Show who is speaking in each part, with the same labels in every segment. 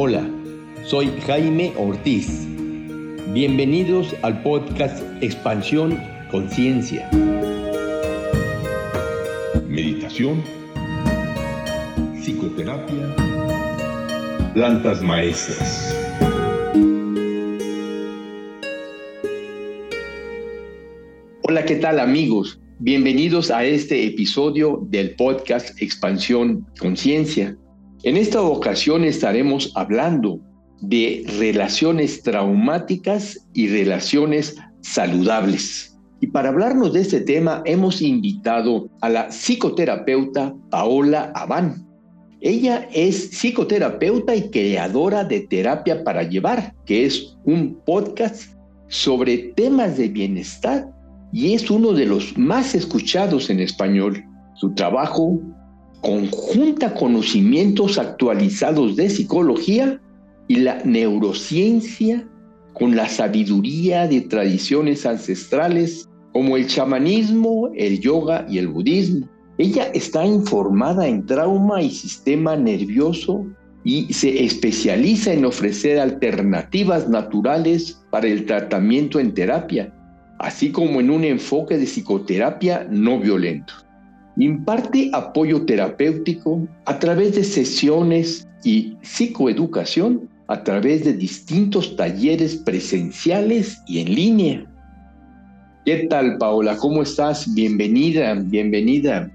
Speaker 1: Hola, soy Jaime Ortiz. Bienvenidos al podcast Expansión Conciencia.
Speaker 2: Meditación, psicoterapia, plantas maestras.
Speaker 1: Hola, ¿qué tal amigos? Bienvenidos a este episodio del podcast Expansión Conciencia. En esta ocasión estaremos hablando de relaciones traumáticas y relaciones saludables. Y para hablarnos de este tema hemos invitado a la psicoterapeuta Paola Abán. Ella es psicoterapeuta y creadora de Terapia para Llevar, que es un podcast sobre temas de bienestar y es uno de los más escuchados en español. Su trabajo conjunta conocimientos actualizados de psicología y la neurociencia con la sabiduría de tradiciones ancestrales como el chamanismo, el yoga y el budismo. Ella está informada en trauma y sistema nervioso y se especializa en ofrecer alternativas naturales para el tratamiento en terapia, así como en un enfoque de psicoterapia no violento. Imparte apoyo terapéutico a través de sesiones y psicoeducación a través de distintos talleres presenciales y en línea. ¿Qué tal, Paola? ¿Cómo estás? Bienvenida, bienvenida.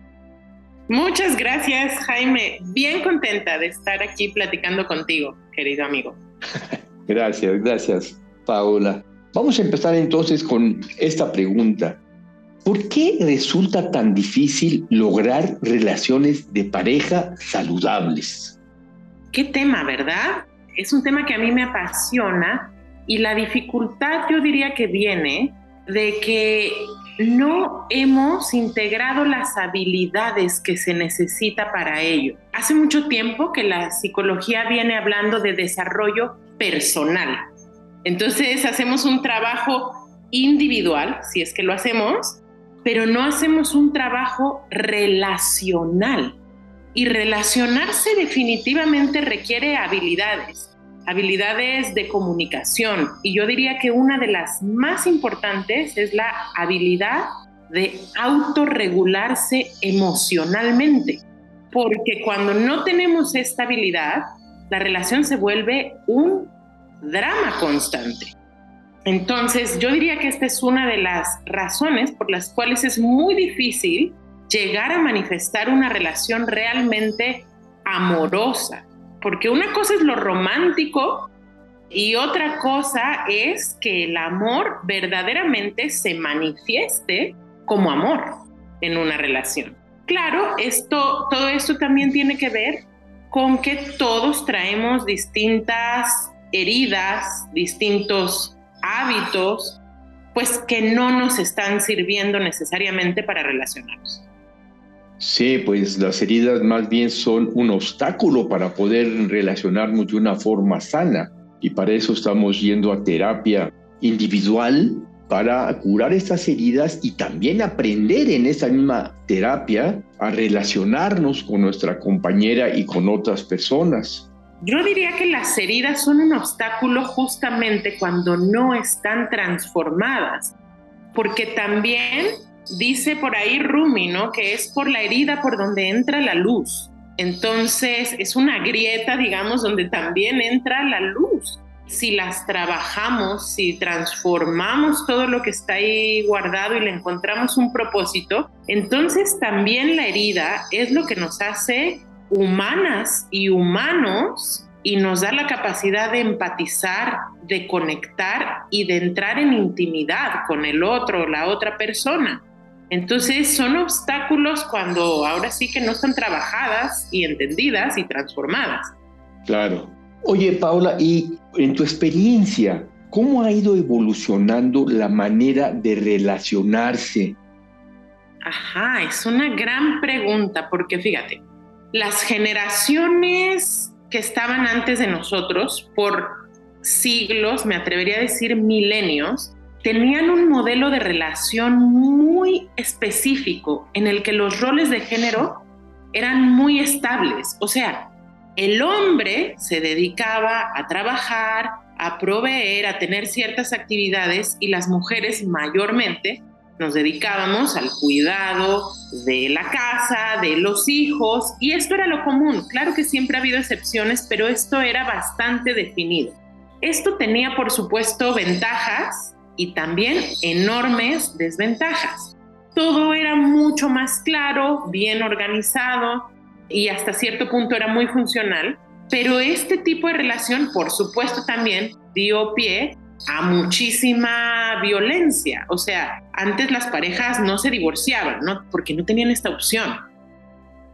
Speaker 3: Muchas gracias, Jaime. Bien contenta de estar aquí platicando contigo, querido amigo.
Speaker 1: gracias, gracias, Paola. Vamos a empezar entonces con esta pregunta. ¿Por qué resulta tan difícil lograr relaciones de pareja saludables?
Speaker 3: Qué tema, ¿verdad? Es un tema que a mí me apasiona y la dificultad yo diría que viene de que no hemos integrado las habilidades que se necesita para ello. Hace mucho tiempo que la psicología viene hablando de desarrollo personal. Entonces hacemos un trabajo individual, si es que lo hacemos, pero no hacemos un trabajo relacional. Y relacionarse definitivamente requiere habilidades, habilidades de comunicación. Y yo diría que una de las más importantes es la habilidad de autorregularse emocionalmente. Porque cuando no tenemos esta habilidad, la relación se vuelve un drama constante. Entonces, yo diría que esta es una de las razones por las cuales es muy difícil llegar a manifestar una relación realmente amorosa, porque una cosa es lo romántico y otra cosa es que el amor verdaderamente se manifieste como amor en una relación. Claro, esto, todo esto también tiene que ver con que todos traemos distintas heridas, distintos hábitos, pues que no nos están sirviendo necesariamente para relacionarnos.
Speaker 1: Sí, pues las heridas más bien son un obstáculo para poder relacionarnos de una forma sana y para eso estamos yendo a terapia individual para curar estas heridas y también aprender en esa misma terapia a relacionarnos con nuestra compañera y con otras personas.
Speaker 3: Yo diría que las heridas son un obstáculo justamente cuando no están transformadas, porque también dice por ahí Rumi, ¿no? Que es por la herida por donde entra la luz. Entonces es una grieta, digamos, donde también entra la luz. Si las trabajamos, si transformamos todo lo que está ahí guardado y le encontramos un propósito, entonces también la herida es lo que nos hace humanas y humanos y nos da la capacidad de empatizar, de conectar y de entrar en intimidad con el otro, la otra persona. Entonces son obstáculos cuando ahora sí que no están trabajadas y entendidas y transformadas.
Speaker 1: Claro. Oye, Paula, y en tu experiencia, ¿cómo ha ido evolucionando la manera de relacionarse?
Speaker 3: Ajá, es una gran pregunta porque fíjate, las generaciones que estaban antes de nosotros, por siglos, me atrevería a decir milenios, tenían un modelo de relación muy específico en el que los roles de género eran muy estables. O sea, El hombre se dedicaba a trabajar, a proveer, a tener ciertas actividades y las mujeres mayormente nos dedicábamos al cuidado de la casa, de los hijos, y esto era lo común. Claro que siempre ha habido excepciones, pero esto era bastante definido. Esto tenía, por supuesto, ventajas y también enormes desventajas. Todo era mucho más claro, bien organizado y hasta cierto punto era muy funcional, pero este tipo de relación, por supuesto, también dio pie a muchísima violencia. O sea, antes las parejas no se divorciaban, ¿no? Porque no tenían esta opción.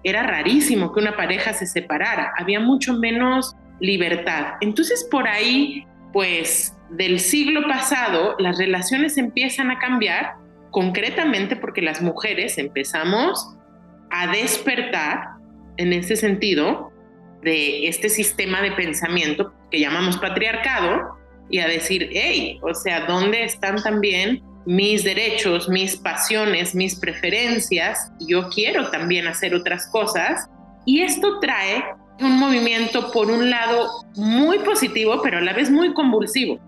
Speaker 3: Era rarísimo que una pareja se separara, había mucho menos libertad. Entonces, por ahí, pues, del siglo pasado, las relaciones empiezan a cambiar, concretamente porque las mujeres empezamos a despertar en ese sentido de este sistema de pensamiento que llamamos patriarcado y a decir, hey, o sea, ¿dónde están también mis derechos, mis pasiones, mis preferencias? Yo quiero también hacer otras cosas. Y esto trae un movimiento, por un lado, muy positivo, pero a la vez muy convulsivo.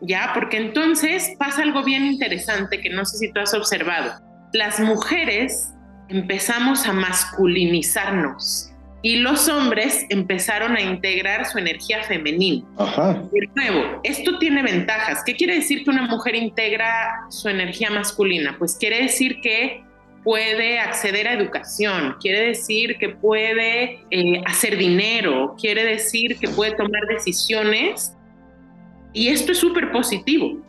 Speaker 3: ¿Ya? Porque entonces pasa algo bien interesante que no sé si tú has observado. Las mujeres empezamos a masculinizarnos y los hombres empezaron a integrar su energía femenina.
Speaker 1: Ajá.
Speaker 3: De nuevo, esto tiene ventajas. ¿Qué quiere decir que una mujer integra su energía masculina? Pues quiere decir que puede acceder a educación, quiere decir que puede eh, hacer dinero, quiere decir que puede tomar decisiones. Y esto es súper positivo.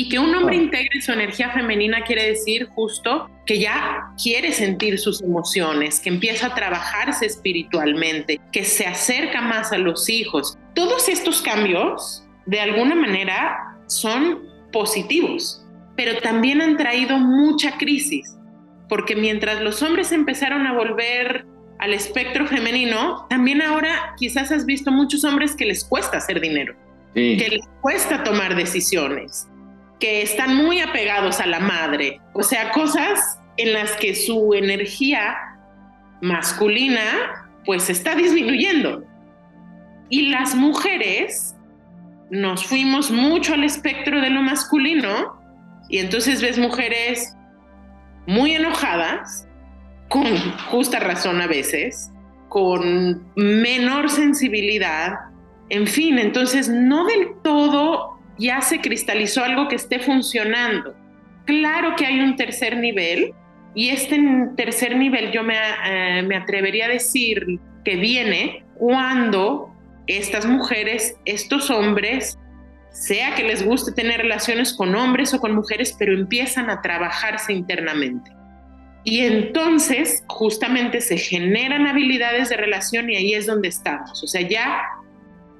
Speaker 3: Y que un hombre integre su energía femenina quiere decir justo que ya quiere sentir sus emociones, que empieza a trabajarse espiritualmente, que se acerca más a los hijos. Todos estos cambios, de alguna manera, son positivos, pero también han traído mucha crisis, porque mientras los hombres empezaron a volver al espectro femenino, también ahora quizás has visto muchos hombres que les cuesta hacer dinero, que les cuesta tomar decisiones, que están muy apegados a la madre, o sea, cosas en las que su energía masculina pues está disminuyendo. Y las mujeres nos fuimos mucho al espectro de lo masculino y entonces ves mujeres muy enojadas, con justa razón a veces, con menor sensibilidad, en fin, entonces no del todo ya se cristalizó algo que esté funcionando. Claro que hay un tercer nivel y este tercer nivel yo me, eh, me atrevería a decir que viene cuando estas mujeres, estos hombres, sea que les guste tener relaciones con hombres o con mujeres, pero empiezan a trabajarse internamente. Y entonces justamente se generan habilidades de relación y ahí es donde estamos. O sea, ya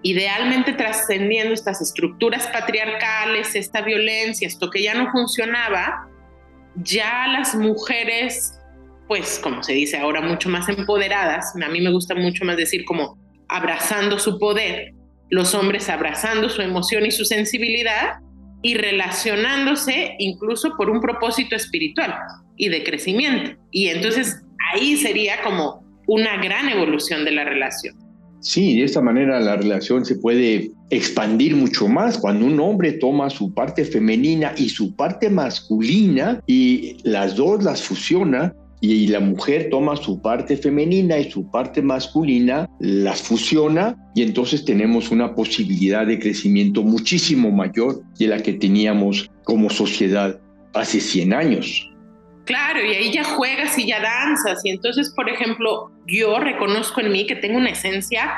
Speaker 3: idealmente trascendiendo estas estructuras patriarcales, esta violencia, esto que ya no funcionaba, ya las mujeres, pues como se dice ahora, mucho más empoderadas, a mí me gusta mucho más decir como abrazando su poder, los hombres abrazando su emoción y su sensibilidad y relacionándose incluso por un propósito espiritual y de crecimiento. Y entonces ahí sería como una gran evolución de la relación.
Speaker 1: Sí, de esta manera la relación se puede expandir mucho más cuando un hombre toma su parte femenina y su parte masculina y las dos las fusiona y la mujer toma su parte femenina y su parte masculina, las fusiona y entonces tenemos una posibilidad de crecimiento muchísimo mayor de la que teníamos como sociedad hace 100 años.
Speaker 3: Claro, y ahí ya juegas y ya danzas. Y entonces, por ejemplo, yo reconozco en mí que tengo una esencia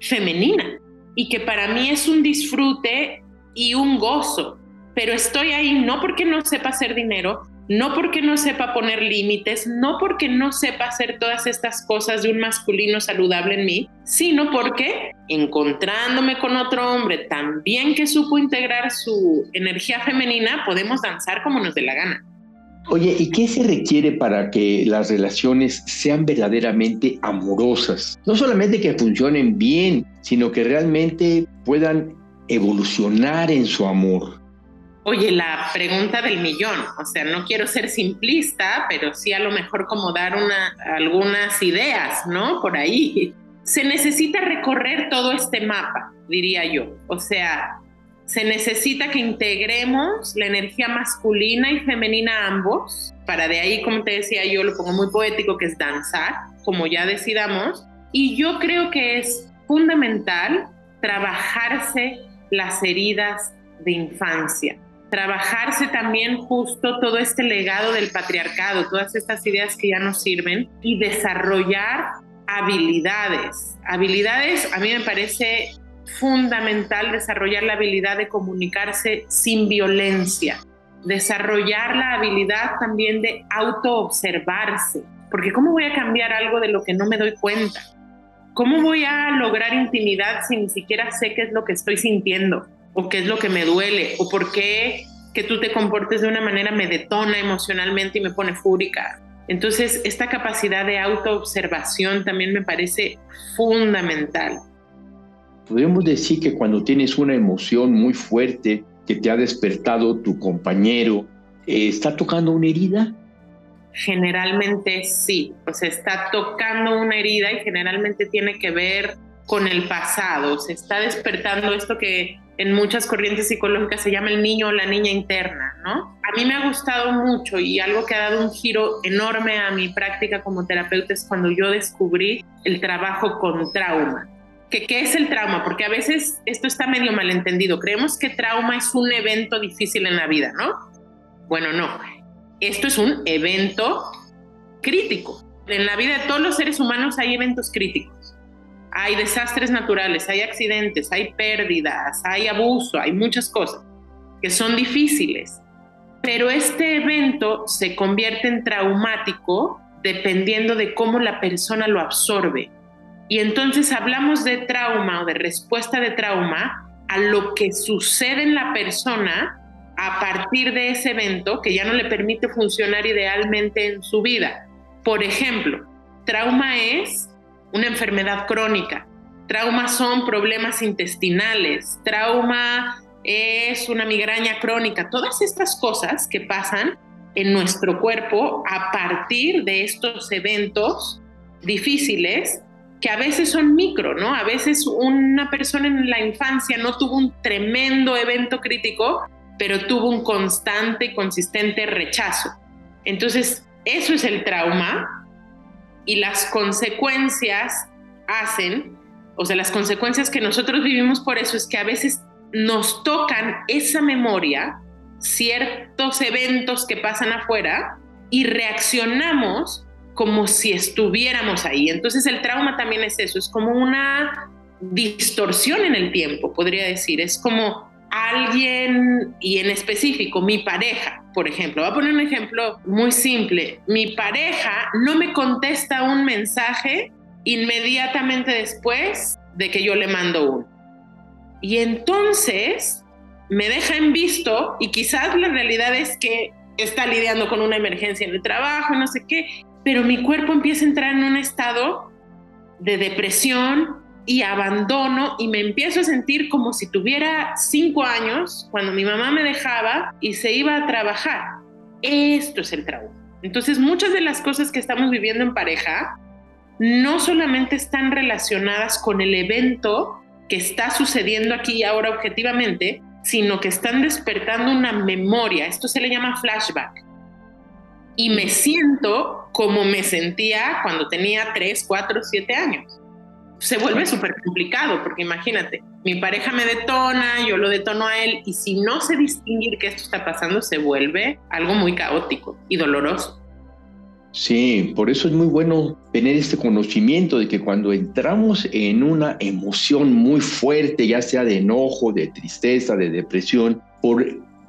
Speaker 3: femenina y que para mí es un disfrute y un gozo. Pero estoy ahí no porque no sepa hacer dinero, no porque no sepa poner límites, no porque no sepa hacer todas estas cosas de un masculino saludable en mí, sino porque encontrándome con otro hombre también que supo integrar su energía femenina, podemos danzar como nos dé la gana.
Speaker 1: Oye, ¿y qué se requiere para que las relaciones sean verdaderamente amorosas? No solamente que funcionen bien, sino que realmente puedan evolucionar en su amor.
Speaker 3: Oye, la pregunta del millón, o sea, no quiero ser simplista, pero sí a lo mejor como dar una, algunas ideas, ¿no? Por ahí. se necesita recorrer todo este mapa, diría yo. O sea, se necesita que integremos la energía masculina y femenina ambos, para de ahí, como te decía yo, lo pongo muy poético, que es danzar, como ya decidamos. Y yo creo que es fundamental trabajarse las heridas de infancia, trabajarse también justo todo este legado del patriarcado, todas estas ideas que ya no sirven y desarrollar habilidades. Habilidades, a mí me parece fundamental desarrollar la habilidad de comunicarse sin violencia, desarrollar la habilidad también de autoobservarse, porque ¿cómo voy a cambiar algo de lo que no me doy cuenta? ¿Cómo voy a lograr intimidad si ni siquiera sé qué es lo que estoy sintiendo o qué es lo que me duele o por qué que tú te comportes de una manera me detona emocionalmente y me pone fúrica? Entonces, esta capacidad de autoobservación también me parece fundamental.
Speaker 1: Podemos decir que cuando tienes una emoción muy fuerte que te ha despertado tu compañero, eh, ¿está tocando una herida?
Speaker 3: Generalmente sí, o sea, está tocando una herida y generalmente tiene que ver con el pasado, se está despertando esto que en muchas corrientes psicológicas se llama el niño o la niña interna, ¿no? A mí me ha gustado mucho y algo que ha dado un giro enorme a mi práctica como terapeuta es cuando yo descubrí el trabajo con trauma. ¿Qué, ¿Qué es el trauma? Porque a veces esto está medio malentendido. Creemos que trauma es un evento difícil en la vida, ¿no? Bueno, no. Esto es un evento crítico. En la vida de todos los seres humanos hay eventos críticos hay desastres naturales, hay accidentes, hay pérdidas, hay abuso, hay muchas cosas que son difíciles. Pero este evento se convierte en traumático dependiendo de cómo la persona lo absorbe. Y entonces hablamos de trauma o de respuesta de trauma a lo que sucede en la persona a partir de ese evento que ya no le permite funcionar idealmente en su vida. Por ejemplo, trauma es una enfermedad crónica. Trauma son problemas intestinales, trauma es una migraña crónica, todas estas cosas que pasan en nuestro cuerpo a partir de estos eventos difíciles que a veces son micro, ¿no? A veces una persona en la infancia no tuvo un tremendo evento crítico, pero tuvo un constante y consistente rechazo. Entonces, eso es el trauma y las consecuencias hacen, o sea, las consecuencias que nosotros vivimos por eso es que a veces nos tocan esa memoria, ciertos eventos que pasan afuera y reaccionamos como si estuviéramos ahí. Entonces el trauma también es eso, es como una distorsión en el tiempo, podría decir, es como alguien y en específico mi pareja por ejemplo, voy a poner un ejemplo muy simple. Mi pareja no me contesta un mensaje inmediatamente después de que yo le mando uno. Y entonces me deja en visto y quizás la realidad es que está lidiando con una emergencia en el trabajo, no sé qué, pero mi cuerpo empieza a entrar en un estado de depresión, y abandono y me empiezo a sentir como si tuviera cinco años cuando mi mamá me dejaba y se iba a trabajar. Esto es el trauma. Entonces muchas de las cosas que estamos viviendo en pareja no solamente están relacionadas con el evento que está sucediendo aquí y ahora objetivamente, sino que están despertando una memoria. Esto se le llama flashback. Y me siento como me sentía cuando tenía 3, 4, 7 años se vuelve súper complicado, porque imagínate, mi pareja me detona, yo lo detono a él, y si no sé distinguir que esto está pasando, se vuelve algo muy caótico y doloroso.
Speaker 1: Sí, por eso es muy bueno tener este conocimiento de que cuando entramos en una emoción muy fuerte, ya sea de enojo, de tristeza, de depresión, por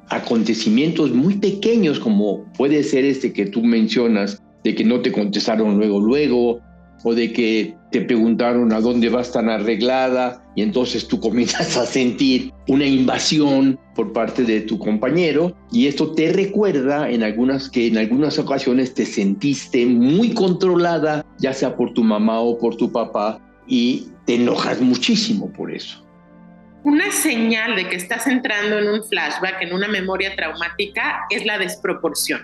Speaker 1: acontecimientos muy pequeños como puede ser este que tú mencionas, de que no te contestaron luego, luego, o de que te preguntaron a dónde vas tan arreglada y entonces tú comienzas a sentir una invasión por parte de tu compañero y esto te recuerda en algunas que en algunas ocasiones te sentiste muy controlada, ya sea por tu mamá o por tu papá y te enojas muchísimo por eso.
Speaker 3: Una señal de que estás entrando en un flashback, en una memoria traumática, es la desproporción.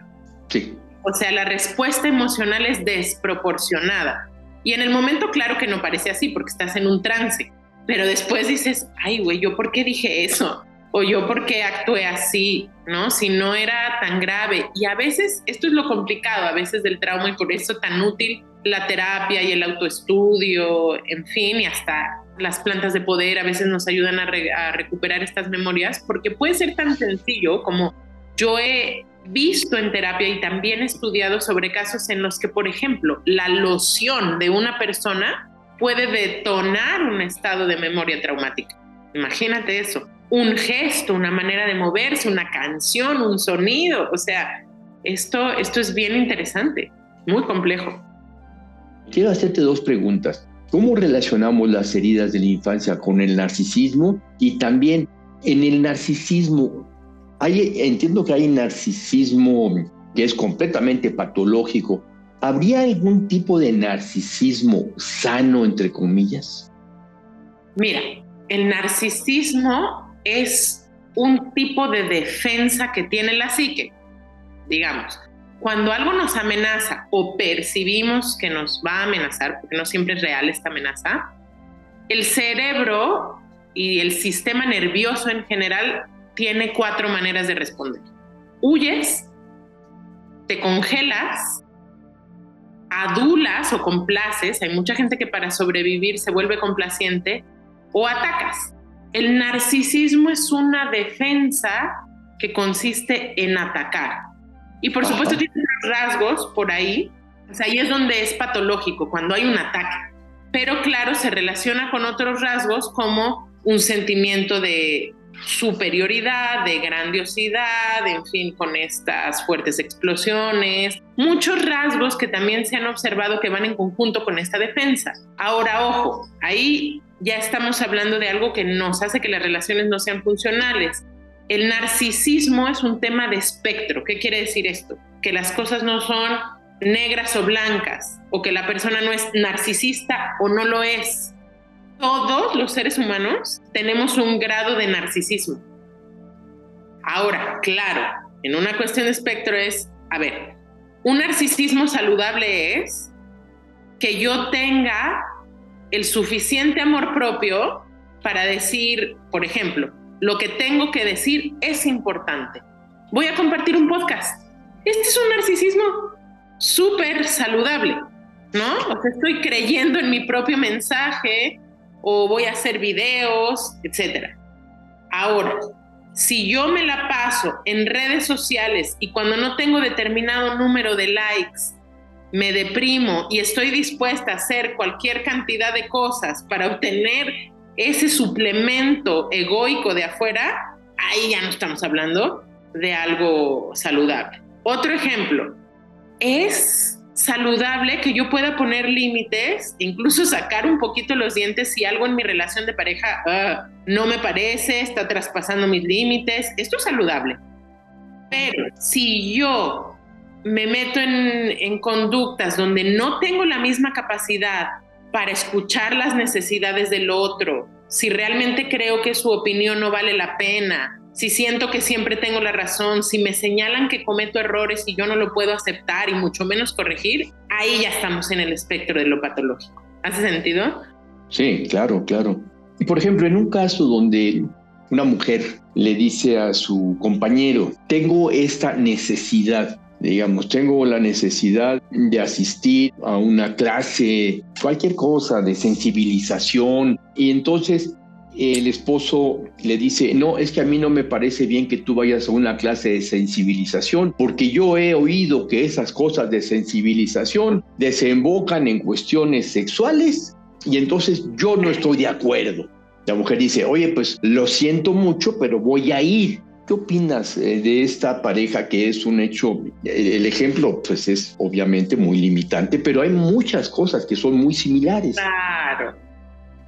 Speaker 1: Sí.
Speaker 3: O sea, la respuesta emocional es desproporcionada Y en el momento, claro que no parece así porque estás en un trance, pero después dices, ay, güey, ¿yo por qué dije eso? O yo por qué actué así, ¿no? Si no era tan grave. Y a veces, esto es lo complicado, a veces del trauma y por eso tan útil la terapia y el autoestudio, en fin, y hasta las plantas de poder a veces nos ayudan a, a recuperar estas memorias, porque puede ser tan sencillo como yo he visto en terapia y también estudiado sobre casos en los que, por ejemplo, la loción de una persona puede detonar un estado de memoria traumática. Imagínate eso. Un gesto, una manera de moverse, una canción, un sonido. O sea, esto, esto es bien interesante, muy complejo.
Speaker 1: Quiero hacerte dos preguntas. ¿Cómo relacionamos las heridas de la infancia con el narcisismo? Y también en el narcisismo, entiendo que hay narcisismo que es completamente patológico. ¿Habría algún tipo de narcisismo sano, entre comillas?
Speaker 3: Mira, el narcisismo es un tipo de defensa que tiene la psique. Digamos, cuando algo nos amenaza o percibimos que nos va a amenazar, porque no siempre es real esta amenaza, el cerebro y el sistema nervioso en general tiene cuatro maneras de responder. Huyes, te congelas, adulas o complaces, hay mucha gente que para sobrevivir se vuelve complaciente, o atacas. El narcisismo es una defensa que consiste en atacar. Y por supuesto tiene rasgos por ahí, ahí es donde es patológico, cuando hay un ataque. Pero claro, se relaciona con otros rasgos como un sentimiento de superioridad, de grandiosidad, en fin, con estas fuertes explosiones, muchos rasgos que también se han observado que van en conjunto con esta defensa. Ahora, ojo, ahí ya estamos hablando de algo que nos hace que las relaciones no sean funcionales. El narcisismo es un tema de espectro. ¿Qué quiere decir esto? Que las cosas no son negras o blancas, o que la persona no es narcisista o no lo es todos los seres humanos tenemos un grado de narcisismo. Ahora, claro, en una cuestión de espectro es, a ver, un narcisismo saludable es que yo tenga el suficiente amor propio para decir, por ejemplo, lo que tengo que decir es importante. Voy a compartir un podcast. Este es un narcisismo súper saludable, ¿no? O sea, estoy creyendo en mi propio mensaje, o voy a hacer videos, etcétera. Ahora, si yo me la paso en redes sociales y cuando no tengo determinado número de likes, me deprimo y estoy dispuesta a hacer cualquier cantidad de cosas para obtener ese suplemento egoico de afuera, ahí ya no estamos hablando de algo saludable. Otro ejemplo, es saludable que yo pueda poner límites, incluso sacar un poquito los dientes si algo en mi relación de pareja ah, no me parece, está traspasando mis límites. Esto es saludable. Pero si yo me meto en, en conductas donde no tengo la misma capacidad para escuchar las necesidades del otro, si realmente creo que su opinión no vale la pena, si siento que siempre tengo la razón, si me señalan que cometo errores y yo no lo puedo aceptar y mucho menos corregir, ahí ya estamos en el espectro de lo patológico. ¿Hace sentido?
Speaker 1: Sí, claro, claro. Y por ejemplo, en un caso donde una mujer le dice a su compañero, tengo esta necesidad, digamos, tengo la necesidad de asistir a una clase, cualquier cosa de sensibilización, y entonces el esposo le dice, no, es que a mí no me parece bien que tú vayas a una clase de sensibilización, porque yo he oído que esas cosas de sensibilización desembocan en cuestiones sexuales y entonces yo no estoy de acuerdo. La mujer dice, oye, pues lo siento mucho, pero voy a ir. ¿Qué opinas eh, de esta pareja que es un hecho? El ejemplo, pues es obviamente muy limitante, pero hay muchas cosas que son muy similares.
Speaker 3: Claro.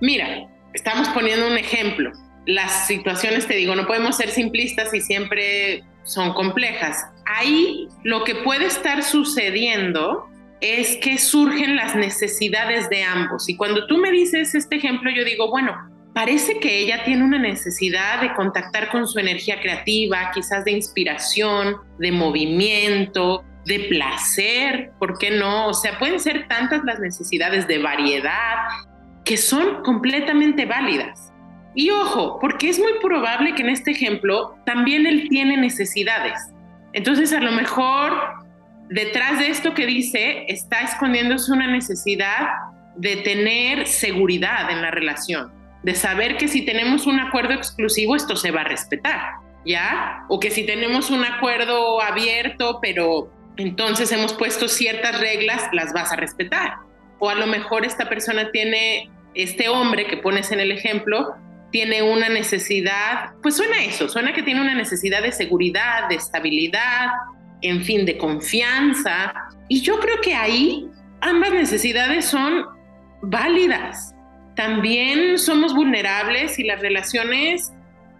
Speaker 3: Mira, estamos poniendo un ejemplo. Las situaciones, te digo, no podemos ser simplistas y siempre son complejas. Ahí lo que puede estar sucediendo es que surgen las necesidades de ambos. Y cuando tú me dices este ejemplo, yo digo, bueno, parece que ella tiene una necesidad de contactar con su energía creativa, quizás de inspiración, de movimiento, de placer, ¿por qué no? O sea, pueden ser tantas las necesidades de variedad que son completamente válidas. Y ojo, porque es muy probable que en este ejemplo también él tiene necesidades. Entonces, a lo mejor detrás de esto que dice está escondiéndose una necesidad de tener seguridad en la relación, de saber que si tenemos un acuerdo exclusivo esto se va a respetar, ¿ya? O que si tenemos un acuerdo abierto, pero entonces hemos puesto ciertas reglas, las vas a respetar. O a lo mejor esta persona tiene, este hombre que pones en el ejemplo, tiene una necesidad, pues suena eso, suena que tiene una necesidad de seguridad, de estabilidad, en fin, de confianza. Y yo creo que ahí ambas necesidades son válidas. También somos vulnerables y las relaciones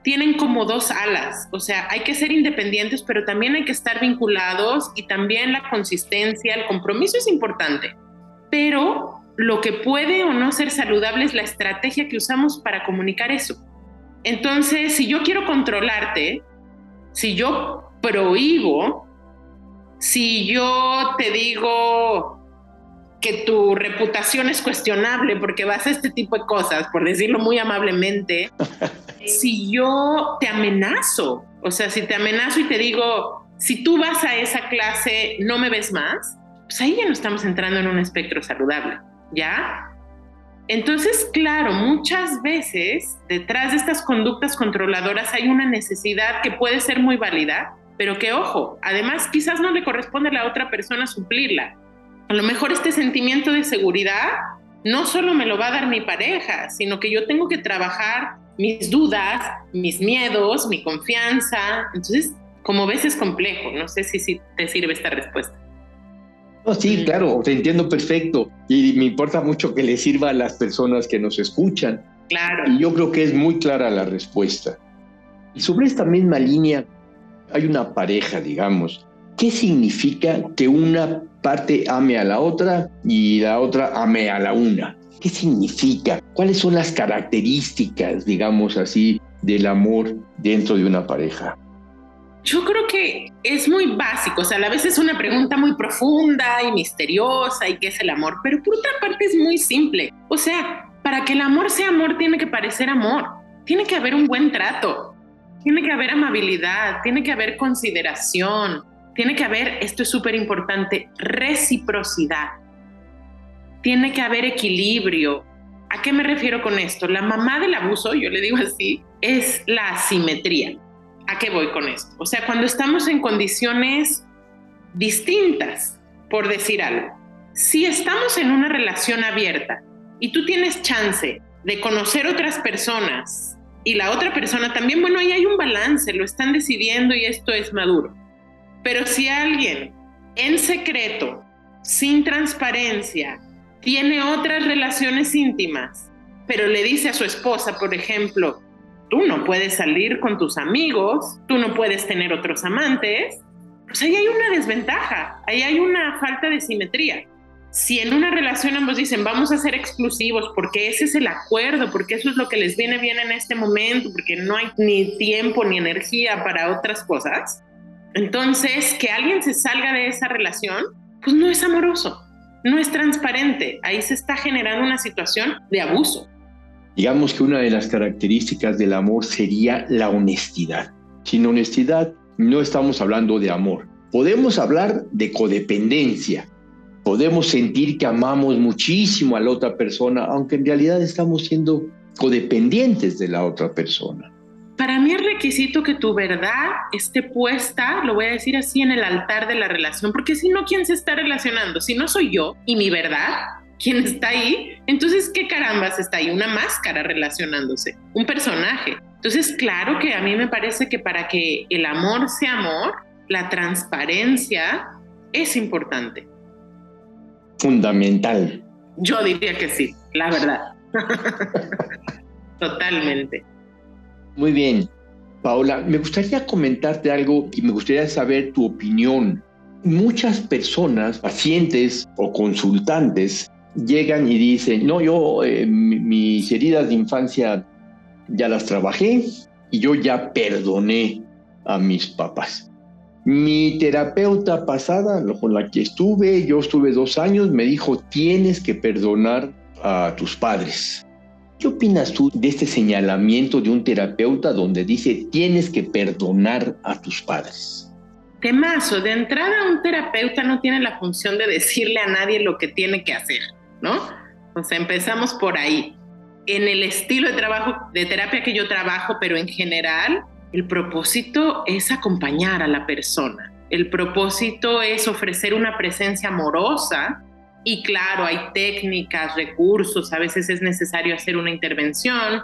Speaker 3: tienen como dos alas, o sea, hay que ser independientes, pero también hay que estar vinculados y también la consistencia, el compromiso es importante. Pero lo que puede o no ser saludable es la estrategia que usamos para comunicar eso. Entonces, si yo quiero controlarte, si yo prohíbo, si yo te digo que tu reputación es cuestionable porque vas a este tipo de cosas, por decirlo muy amablemente, si yo te amenazo, o sea, si te amenazo y te digo, si tú vas a esa clase, no me ves más, pues ahí ya no estamos entrando en un espectro saludable, ¿ya? Entonces, claro, muchas veces detrás de estas conductas controladoras hay una necesidad que puede ser muy válida, pero que ojo, además quizás no le corresponde a la otra persona suplirla. A lo mejor este sentimiento de seguridad no solo me lo va a dar mi pareja, sino que yo tengo que trabajar mis dudas, mis miedos, mi confianza. Entonces, como ves, es complejo. No sé si, si te sirve esta respuesta.
Speaker 1: Sí, claro, te entiendo perfecto. Y me importa mucho que le sirva a las personas que nos escuchan.
Speaker 3: Claro.
Speaker 1: Y yo creo que es muy clara la respuesta. Y sobre esta misma línea, hay una pareja, digamos. ¿Qué significa que una parte ame a la otra y la otra ame a la una? ¿Qué significa? ¿Cuáles son las características, digamos así, del amor dentro de una pareja?
Speaker 3: Yo creo que es muy básico, o sea, a la vez es una pregunta muy profunda y misteriosa y qué es el amor, pero por otra parte es muy simple. O sea, para que el amor sea amor tiene que parecer amor, tiene que haber un buen trato, tiene que haber amabilidad, tiene que haber consideración, tiene que haber, esto es súper importante, reciprocidad. Tiene que haber equilibrio. ¿A qué me refiero con esto? La mamá del abuso, yo le digo así, es la asimetría. ¿A qué voy con esto? O sea, cuando estamos en condiciones distintas, por decir algo. Si estamos en una relación abierta y tú tienes chance de conocer otras personas y la otra persona también, bueno, ahí hay un balance, lo están decidiendo y esto es maduro. Pero si alguien en secreto, sin transparencia, tiene otras relaciones íntimas, pero le dice a su esposa, por ejemplo, tú no puedes salir con tus amigos, tú no puedes tener otros amantes, pues ahí hay una desventaja, ahí hay una falta de simetría si en una relación ambos dicen vamos a ser exclusivos porque ese es el acuerdo, porque eso es lo que les viene bien en este momento, porque no hay ni tiempo ni energía para otras cosas, entonces que alguien se salga de esa relación, pues no es amoroso, no es transparente, ahí se está generando una situación de abuso.
Speaker 1: Digamos que una de las características del amor sería la honestidad. Sin honestidad no estamos hablando de amor. Podemos hablar de codependencia, podemos sentir que amamos muchísimo a la otra persona, aunque en realidad estamos siendo codependientes de la otra persona.
Speaker 3: Para mí es requisito que tu verdad esté puesta, lo voy a decir así, en el altar de la relación, porque si no, ¿quién se está relacionando? Si no soy yo y mi verdad, ¿quién está ahí? Entonces, ¿qué carambas está ahí? Una máscara relacionándose, un personaje. Entonces, claro que a mí me parece que para que el amor sea amor, la transparencia es importante
Speaker 1: fundamental.
Speaker 3: Yo diría que sí, la verdad. Totalmente.
Speaker 1: Muy bien. Paola, me gustaría comentarte algo y me gustaría saber tu opinión. Muchas personas, pacientes o consultantes, llegan y dicen, no, yo eh, mis heridas de infancia ya las trabajé y yo ya perdoné a mis papás. Mi terapeuta pasada, con la que estuve, yo estuve dos años, me dijo, tienes que perdonar a tus padres. ¿Qué opinas tú de este señalamiento de un terapeuta donde dice, tienes que perdonar a tus padres?
Speaker 3: Temazo, de entrada un terapeuta no tiene la función de decirle a nadie lo que tiene que hacer, ¿no? O sea, empezamos por ahí. En el estilo de trabajo, de terapia que yo trabajo, pero en general, el propósito es acompañar a la persona. El propósito es ofrecer una presencia amorosa y claro, hay técnicas, recursos, a veces es necesario hacer una intervención,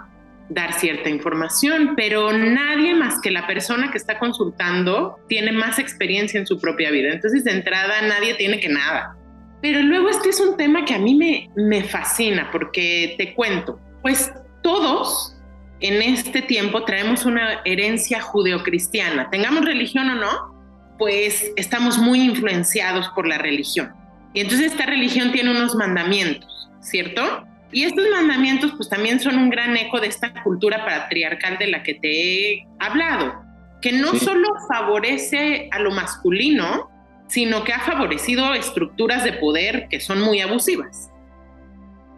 Speaker 3: dar cierta información, pero nadie más que la persona que está consultando tiene más experiencia en su propia vida. Entonces, de entrada, nadie tiene que nada. Pero luego este es un tema que a mí me, me fascina porque te cuento, pues todos en este tiempo traemos una herencia judeocristiana. Tengamos religión o no, pues estamos muy influenciados por la religión. Y entonces esta religión tiene unos mandamientos, ¿cierto? Y estos mandamientos pues también son un gran eco de esta cultura patriarcal de la que te he hablado, que no solo favorece a lo masculino, sino que ha favorecido estructuras de poder que son muy abusivas.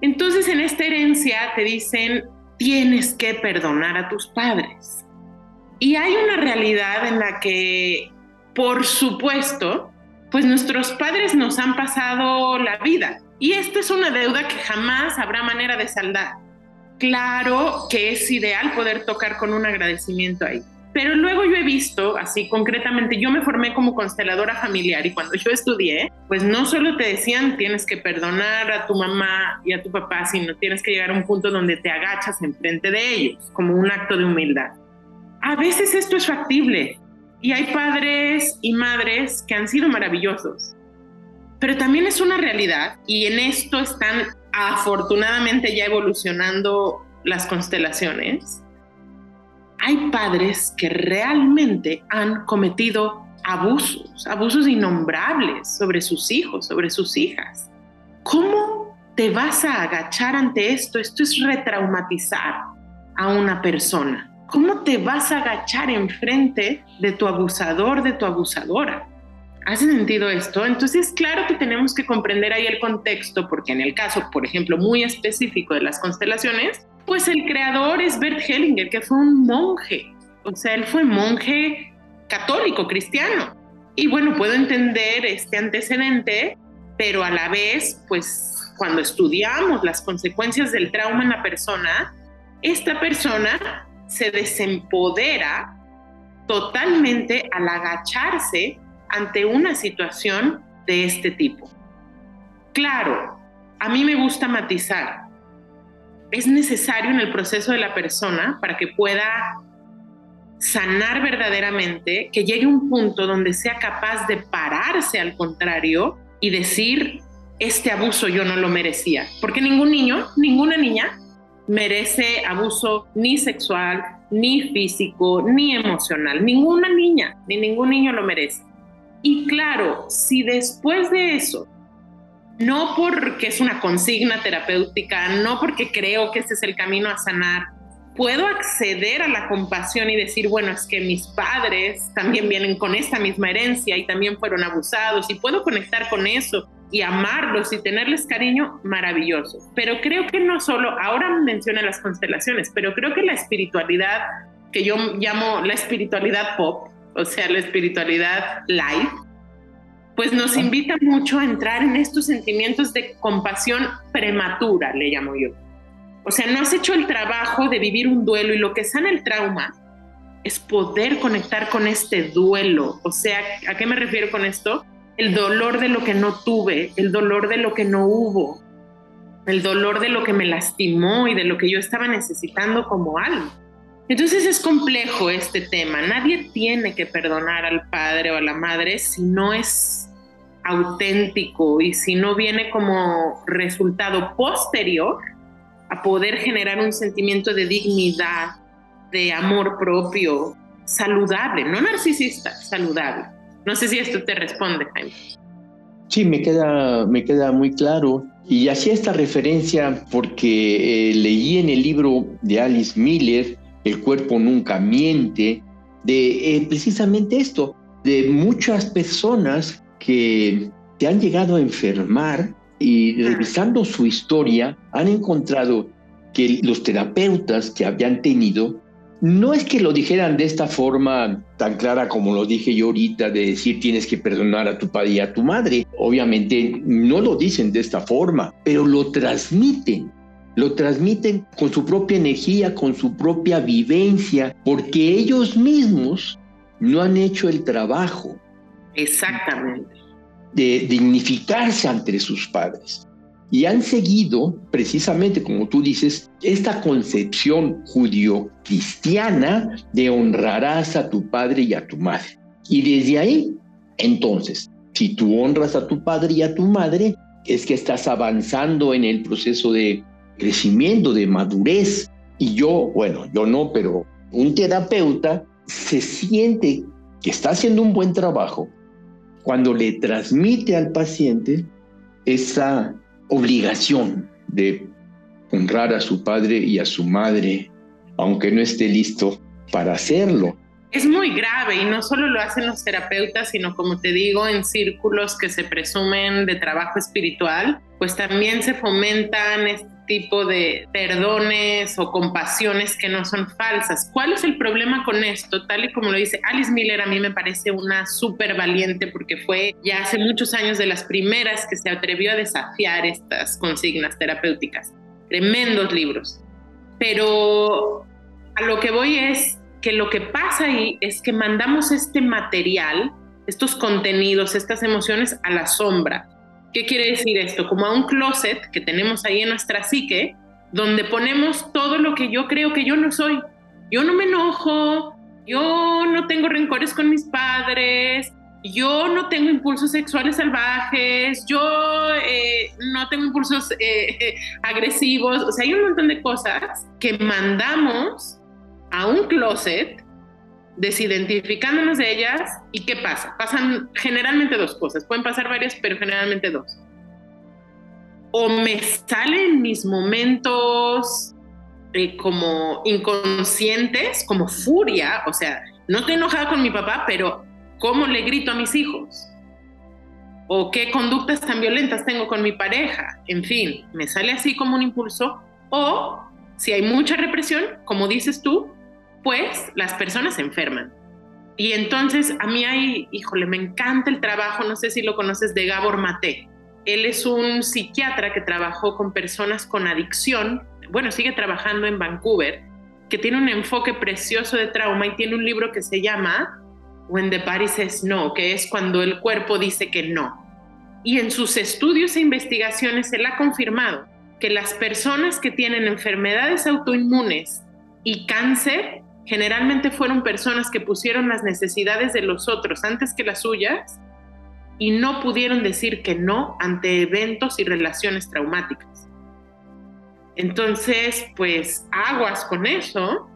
Speaker 3: Entonces en esta herencia te dicen, tienes que perdonar a tus padres. Y hay una realidad en la que, por supuesto, pues nuestros padres nos han pasado la vida. Y esta es una deuda que jamás habrá manera de saldar. Claro que es ideal poder tocar con un agradecimiento ahí. Pero luego yo he visto, así concretamente, yo me formé como consteladora familiar y cuando yo estudié, pues no solo te decían tienes que perdonar a tu mamá y a tu papá, sino tienes que llegar a un punto donde te agachas enfrente de ellos, como un acto de humildad. A veces esto es factible y hay padres y madres que han sido maravillosos, pero también es una realidad y en esto están afortunadamente ya evolucionando las constelaciones hay padres que realmente han cometido abusos, abusos innombrables sobre sus hijos, sobre sus hijas. ¿Cómo te vas a agachar ante esto? Esto es retraumatizar a una persona. ¿Cómo te vas a agachar enfrente de tu abusador, de tu abusadora? ¿Hace sentido esto? Entonces, claro que tenemos que comprender ahí el contexto, porque en el caso, por ejemplo, muy específico de las constelaciones, pues el creador es Bert Hellinger, que fue un monje. O sea, él fue monje católico, cristiano. Y bueno, puedo entender este antecedente, pero a la vez, pues cuando estudiamos las consecuencias del trauma en la persona, esta persona se desempodera totalmente al agacharse ante una situación de este tipo. Claro, a mí me gusta matizar es necesario en el proceso de la persona para que pueda sanar verdaderamente, que llegue un punto donde sea capaz de pararse al contrario y decir, este abuso yo no lo merecía. Porque ningún niño, ninguna niña merece abuso ni sexual, ni físico, ni emocional. Ninguna niña, ni ningún niño lo merece. Y claro, si después de eso no porque es una consigna terapéutica, no porque creo que ese es el camino a sanar. Puedo acceder a la compasión y decir, bueno, es que mis padres también vienen con esta misma herencia y también fueron abusados y puedo conectar con eso y amarlos y tenerles cariño, maravilloso. Pero creo que no solo, ahora menciona las constelaciones, pero creo que la espiritualidad, que yo llamo la espiritualidad pop, o sea, la espiritualidad light, pues nos invita mucho a entrar en estos sentimientos de compasión prematura, le llamo yo. O sea, no has hecho el trabajo de vivir un duelo y lo que sana el trauma es poder conectar con este duelo. O sea, ¿a qué me refiero con esto? El dolor de lo que no tuve, el dolor de lo que no hubo, el dolor de lo que me lastimó y de lo que yo estaba necesitando como alma. Entonces es complejo este tema. Nadie tiene que perdonar al padre o a la madre si no es auténtico y si no viene como resultado posterior a poder generar un sentimiento de dignidad, de amor propio, saludable, no narcisista, saludable. No sé si esto te responde, Jaime.
Speaker 1: Sí, me queda, me queda muy claro. Y hacía esta referencia porque eh, leí en el libro de Alice Miller, El cuerpo nunca miente, de eh, precisamente esto, de muchas personas que se han llegado a enfermar y revisando su historia han encontrado que los terapeutas que habían tenido no es que lo dijeran de esta forma tan clara como lo dije yo ahorita, de decir tienes que perdonar a tu padre y a tu madre. Obviamente no lo dicen de esta forma, pero lo transmiten. Lo transmiten con su propia energía, con su propia vivencia, porque ellos mismos no han hecho el trabajo.
Speaker 3: Exactamente.
Speaker 1: De dignificarse ante sus padres y han seguido, precisamente como tú dices, esta concepción judío-cristiana de honrarás a tu padre y a tu madre. Y desde ahí, entonces, si tú honras a tu padre y a tu madre, es que estás avanzando en el proceso de crecimiento, de madurez. Y yo, bueno, yo no, pero un terapeuta se siente que está haciendo un buen trabajo cuando le transmite al paciente esa obligación de honrar a su padre y a su madre, aunque no esté listo para hacerlo.
Speaker 3: Es muy grave y no solo lo hacen los terapeutas, sino como te digo, en círculos que se presumen de trabajo espiritual, pues también se fomentan tipo de perdones o compasiones que no son falsas. ¿Cuál es el problema con esto? Tal y como lo dice Alice Miller, a mí me parece una súper valiente porque fue ya hace muchos años de las primeras que se atrevió a desafiar estas consignas terapéuticas. Tremendos libros. Pero a lo que voy es que lo que pasa ahí es que mandamos este material, estos contenidos, estas emociones a la sombra ¿Qué quiere decir esto? Como a un closet que tenemos ahí en nuestra psique, donde ponemos todo lo que yo creo que yo no soy. Yo no me enojo, yo no tengo rencores con mis padres, yo no tengo impulsos sexuales salvajes, yo eh, no tengo impulsos eh, agresivos. O sea, hay un montón de cosas que mandamos a un closet desidentificándonos de ellas y qué pasa. Pasan generalmente dos cosas, pueden pasar varias, pero generalmente dos. O me salen mis momentos eh, como inconscientes, como furia, o sea, no estoy enojada con mi papá, pero ¿cómo le grito a mis hijos? O qué conductas tan violentas tengo con mi pareja. En fin, me sale así como un impulso. O si hay mucha represión, como dices tú, pues las personas se enferman. Y entonces a mí hay, híjole, me encanta el trabajo, no sé si lo conoces, de Gabor Mate. Él es un psiquiatra que trabajó con personas con adicción, bueno, sigue trabajando en Vancouver, que tiene un enfoque precioso de trauma y tiene un libro que se llama When the Body Says No, que es cuando el cuerpo dice que no. Y en sus estudios e investigaciones él ha confirmado que las personas que tienen enfermedades autoinmunes y cáncer generalmente fueron personas que pusieron las necesidades de los otros antes que las suyas y no pudieron decir que no ante eventos y relaciones traumáticas. Entonces, pues aguas con eso,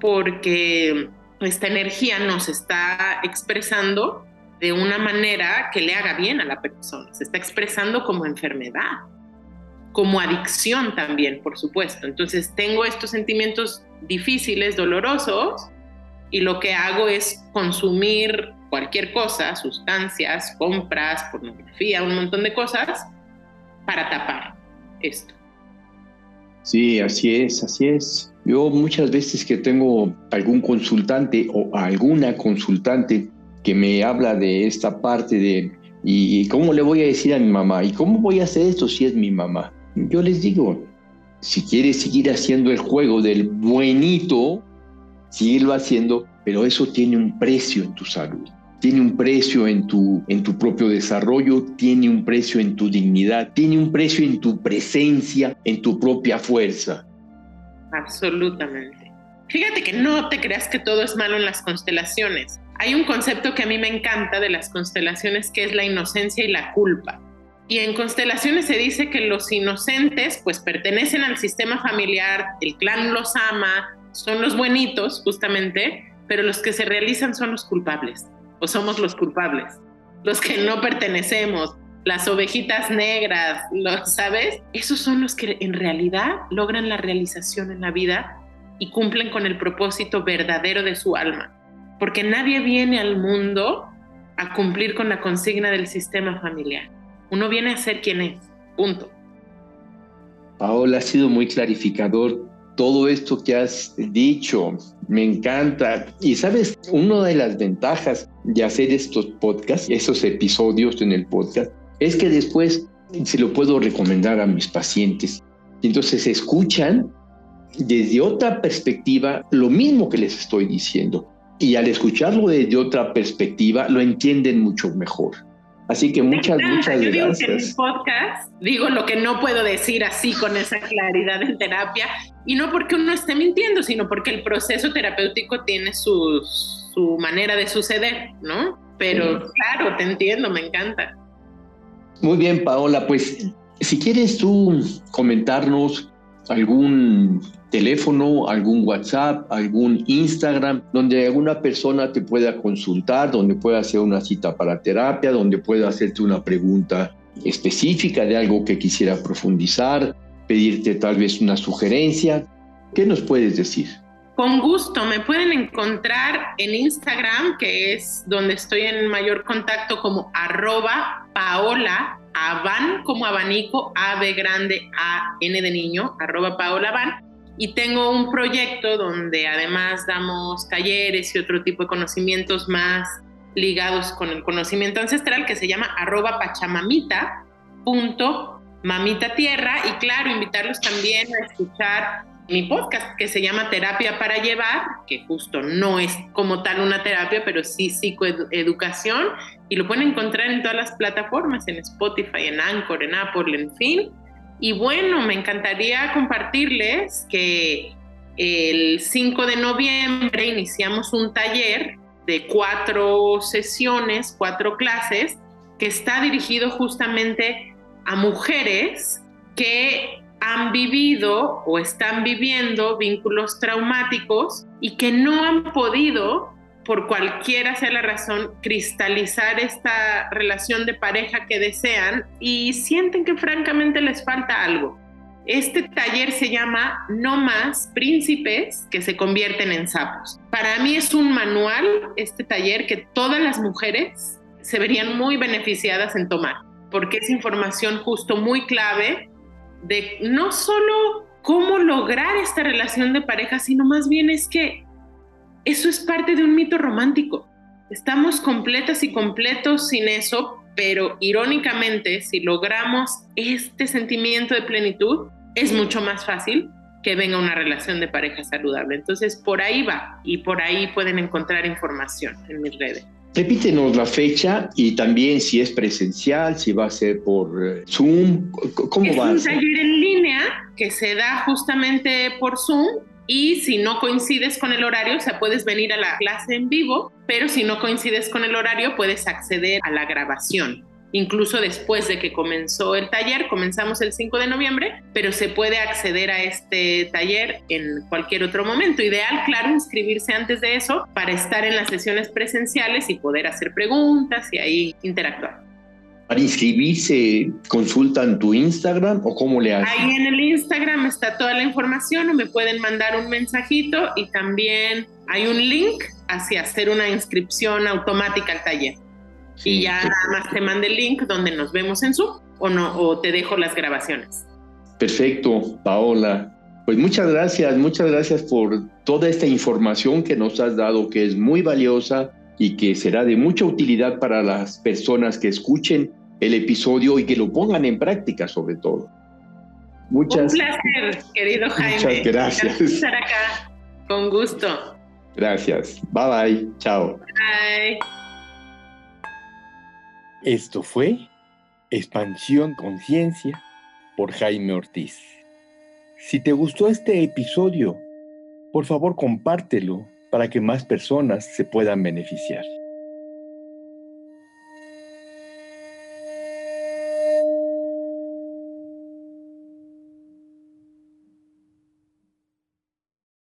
Speaker 3: porque esta energía nos está expresando de una manera que le haga bien a la persona, se está expresando como enfermedad como adicción también, por supuesto. Entonces tengo estos sentimientos difíciles, dolorosos, y lo que hago es consumir cualquier cosa, sustancias, compras, pornografía, un montón de cosas, para tapar esto.
Speaker 1: Sí, así es, así es. Yo muchas veces que tengo algún consultante o alguna consultante que me habla de esta parte de, ¿y cómo le voy a decir a mi mamá? ¿Y cómo voy a hacer esto si es mi mamá? Yo les digo, si quieres seguir haciendo el juego del buenito, síguelo haciendo, pero eso tiene un precio en tu salud, tiene un precio en tu, en tu propio desarrollo, tiene un precio en tu dignidad, tiene un precio en tu presencia, en tu propia fuerza.
Speaker 3: Absolutamente. Fíjate que no te creas que todo es malo en las constelaciones. Hay un concepto que a mí me encanta de las constelaciones que es la inocencia y la culpa. Y en constelaciones se dice que los inocentes pues pertenecen al sistema familiar, el clan los ama, son los buenitos justamente, pero los que se realizan son los culpables o somos los culpables, los que no pertenecemos, las ovejitas negras, ¿sabes? Esos son los que en realidad logran la realización en la vida y cumplen con el propósito verdadero de su alma. Porque nadie viene al mundo a cumplir con la consigna del sistema familiar. Uno viene a ser quien es, punto.
Speaker 1: Paola, ha sido muy clarificador todo esto que has dicho. Me encanta. Y sabes, una de las ventajas de hacer estos podcasts, esos episodios en el podcast, es que después se lo puedo recomendar a mis pacientes. Entonces escuchan desde otra perspectiva lo mismo que les estoy diciendo. Y al escucharlo desde otra perspectiva, lo entienden mucho mejor. Así que muchas, muchas
Speaker 3: Yo
Speaker 1: digo
Speaker 3: Que en mi podcast digo lo que no puedo decir así con esa claridad en terapia, y no porque uno esté mintiendo, sino porque el proceso terapéutico tiene su, su manera de suceder, ¿no? Pero claro, te entiendo, me encanta.
Speaker 1: Muy bien, Paola, pues si quieres tú comentarnos algún teléfono, algún WhatsApp, algún Instagram, donde alguna persona te pueda consultar, donde pueda hacer una cita para terapia, donde pueda hacerte una pregunta específica de algo que quisiera profundizar, pedirte tal vez una sugerencia. ¿Qué nos puedes decir?
Speaker 3: Con gusto, me pueden encontrar en Instagram, que es donde estoy en mayor contacto como arroba paola avan como abanico, A de grande, A N de niño, arroba paola avan. Y tengo un proyecto donde además damos talleres y otro tipo de conocimientos más ligados con el conocimiento ancestral que se llama arroba pachamamita mamita tierra y claro invitarlos también a escuchar mi podcast que se llama Terapia para Llevar, que justo no es como tal una terapia, pero sí psicoeducación, y lo pueden encontrar en todas las plataformas, en Spotify, en Anchor, en Apple, en fin. Y bueno, me encantaría compartirles que el 5 de noviembre iniciamos un taller de cuatro sesiones, cuatro clases, que está dirigido justamente a mujeres que han vivido o están viviendo vínculos traumáticos y que no han podido, por cualquiera sea la razón, cristalizar esta relación de pareja que desean y sienten que francamente les falta algo. Este taller se llama No más príncipes que se convierten en sapos. Para mí es un manual, este taller, que todas las mujeres se verían muy beneficiadas en tomar, porque es información justo muy clave de no solo cómo lograr esta relación de pareja, sino más bien es que eso es parte de un mito romántico. Estamos completas y completos sin eso, pero irónicamente, si logramos este sentimiento de plenitud, es mucho más fácil que venga una relación de pareja saludable. Entonces, por ahí va y por ahí pueden encontrar información en mis redes.
Speaker 1: Repítenos la fecha y también si es presencial, si va a ser por eh, Zoom, ¿cómo va
Speaker 3: a ser? Es un taller en línea que se da justamente por Zoom y si no coincides con el horario, o sea, puedes venir a la clase en vivo, pero si no coincides con el horario, puedes acceder a la grabación incluso después de que comenzó el taller, comenzamos el 5 de noviembre, pero se puede acceder a este taller en cualquier otro momento. Ideal, claro, inscribirse antes de eso para estar en las sesiones presenciales y poder hacer preguntas y ahí interactuar.
Speaker 1: Para inscribirse, ¿consultan tu Instagram o cómo le hacen?
Speaker 3: Ahí en el Instagram está toda la información o me pueden mandar un mensajito y también hay un link hacia hacer una inscripción automática al taller y ya nada más te mande el link donde nos vemos en Zoom o no o te dejo las grabaciones.
Speaker 1: Perfecto, Paola. Pues muchas gracias, muchas gracias por toda esta información que nos has dado, que es muy valiosa y que será de mucha utilidad para las personas que escuchen el episodio y que lo pongan en práctica sobre todo.
Speaker 3: Muchas, Un placer, querido Jaime.
Speaker 1: Muchas gracias.
Speaker 3: estar acá. Con gusto.
Speaker 1: Gracias. Bye bye. Chao.
Speaker 3: Bye.
Speaker 2: Esto fue Expansión Conciencia por Jaime Ortiz. Si te gustó este episodio, por favor compártelo para que más personas se puedan beneficiar.